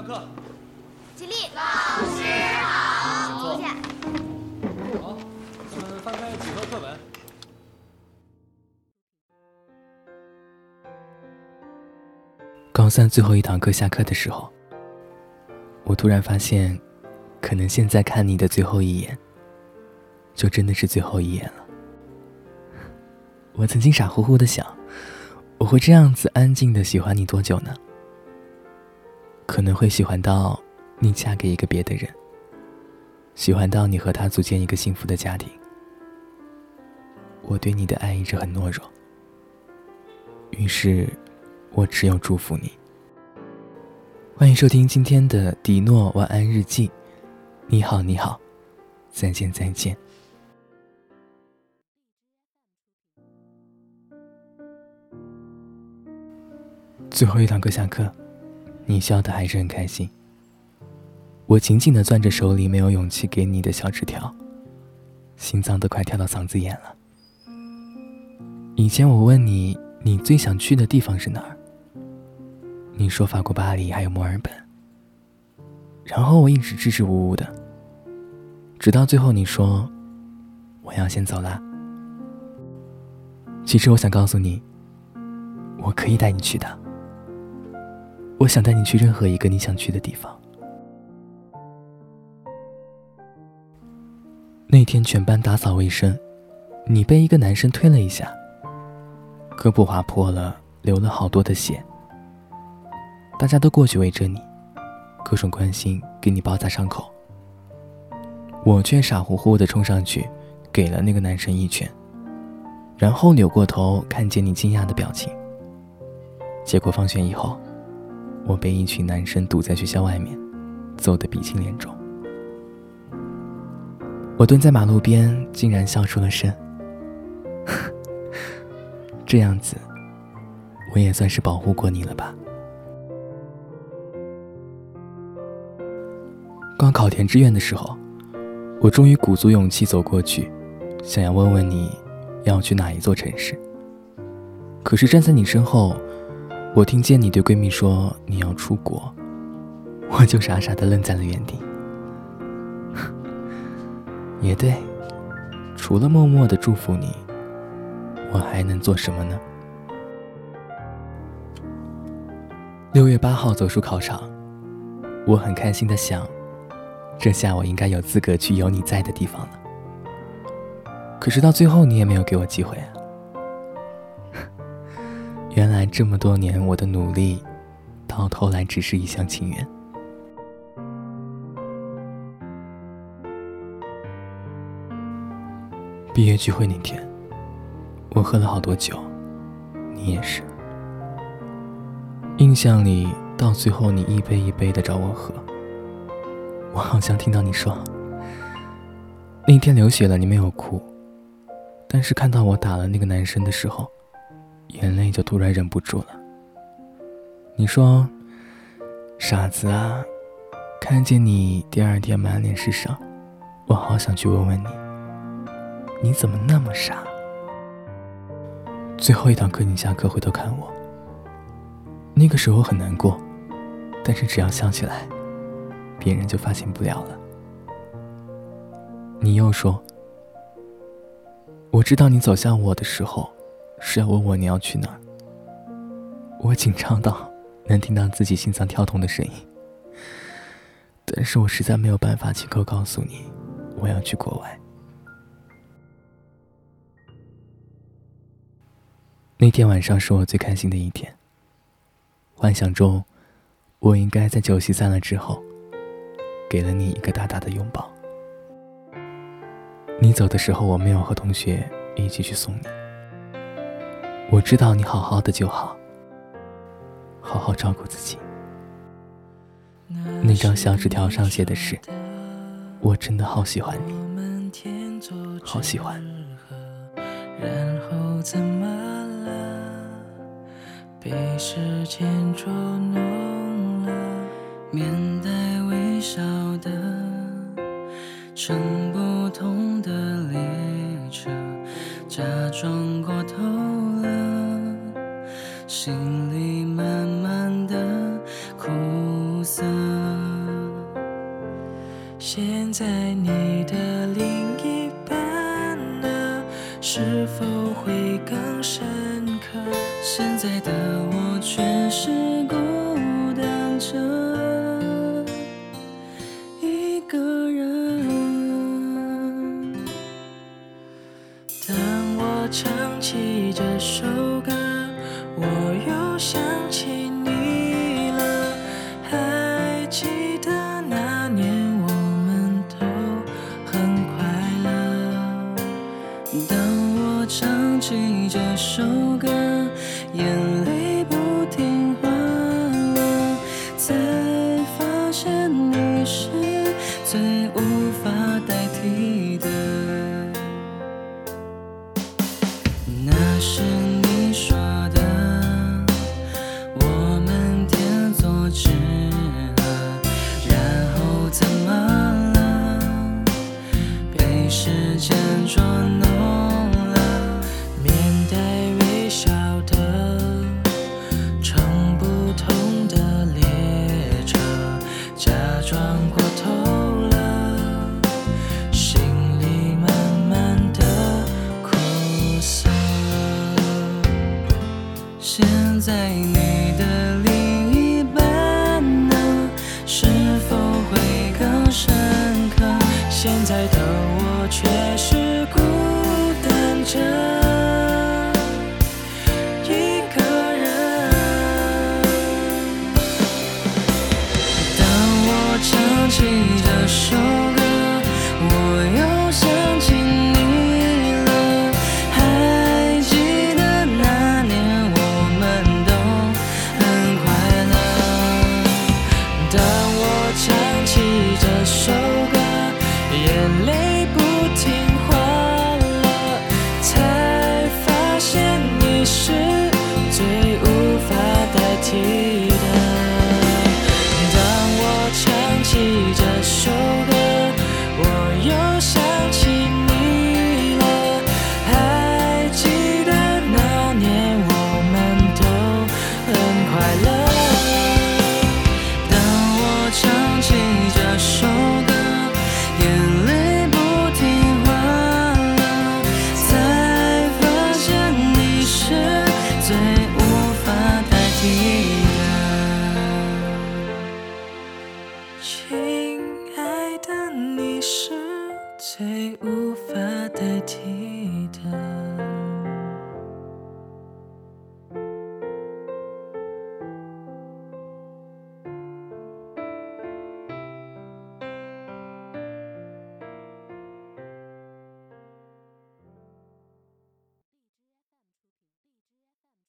上课。起立。老师好。坐下。好，咱们翻开几何课本。高三最后一堂课下课的时候，我突然发现，可能现在看你的最后一眼，就真的是最后一眼了。我曾经傻乎乎的想，我会这样子安静的喜欢你多久呢？可能会喜欢到你嫁给一个别的人，喜欢到你和他组建一个幸福的家庭。我对你的爱一直很懦弱，于是，我只有祝福你。欢迎收听今天的迪诺晚安日记。你好，你好，再见，再见。最后一堂课下课，你笑得还是很开心。我紧紧的攥着手里没有勇气给你的小纸条，心脏都快跳到嗓子眼了。以前我问你，你最想去的地方是哪儿？你说法国巴黎还有墨尔本。然后我一直支支吾吾的，直到最后你说，我要先走了。其实我想告诉你，我可以带你去的。我想带你去任何一个你想去的地方。那天全班打扫卫生，你被一个男生推了一下，胳膊划破了，流了好多的血。大家都过去围着你，各种关心，给你包扎伤口。我却傻乎乎的冲上去，给了那个男生一拳，然后扭过头看见你惊讶的表情。结果放学以后。我被一群男生堵在学校外面，揍得鼻青脸肿。我蹲在马路边，竟然笑出了声。这样子，我也算是保护过你了吧？高考填志愿的时候，我终于鼓足勇气走过去，想要问问你要去哪一座城市。可是站在你身后。我听见你对闺蜜说你要出国，我就傻傻的愣在了原地。也对，除了默默的祝福你，我还能做什么呢？六月八号走出考场，我很开心的想，这下我应该有资格去有你在的地方了。可是到最后，你也没有给我机会啊。原来这么多年我的努力，到头来只是一厢情愿。毕业聚会那天，我喝了好多酒，你也是。印象里，到最后你一杯一杯的找我喝，我好像听到你说，那天流血了，你没有哭，但是看到我打了那个男生的时候。眼泪就突然忍不住了。你说：“傻子啊，看见你第二天满脸是伤，我好想去问问你，你怎么那么傻？”最后一堂课你下课回头看我，那个时候很难过，但是只要想起来，别人就发现不了了。你又说：“我知道你走向我的时候。”是要问我你要去哪？我紧张到能听到自己心脏跳动的声音，但是我实在没有办法亲口告诉你我要去国外。那天晚上是我最开心的一天，幻想中我应该在酒席散了之后，给了你一个大大的拥抱。你走的时候，我没有和同学一起去送你。我知道你好好的就好，好好照顾自己。那张小纸条上写的是：“我真的好喜欢你，好喜欢。”然后怎么了？被时间捉弄了，面带微笑的乘不同的列车，假装过头。心里满满的苦涩。现在你的另一半呢？是否会更深刻？现在的我却是孤单着一个人。当我唱起这首歌，我又想起你了还记得那年我们都很快乐。当我唱起这首歌眼泪不听话了才发现你是最无法代替的。那是在你。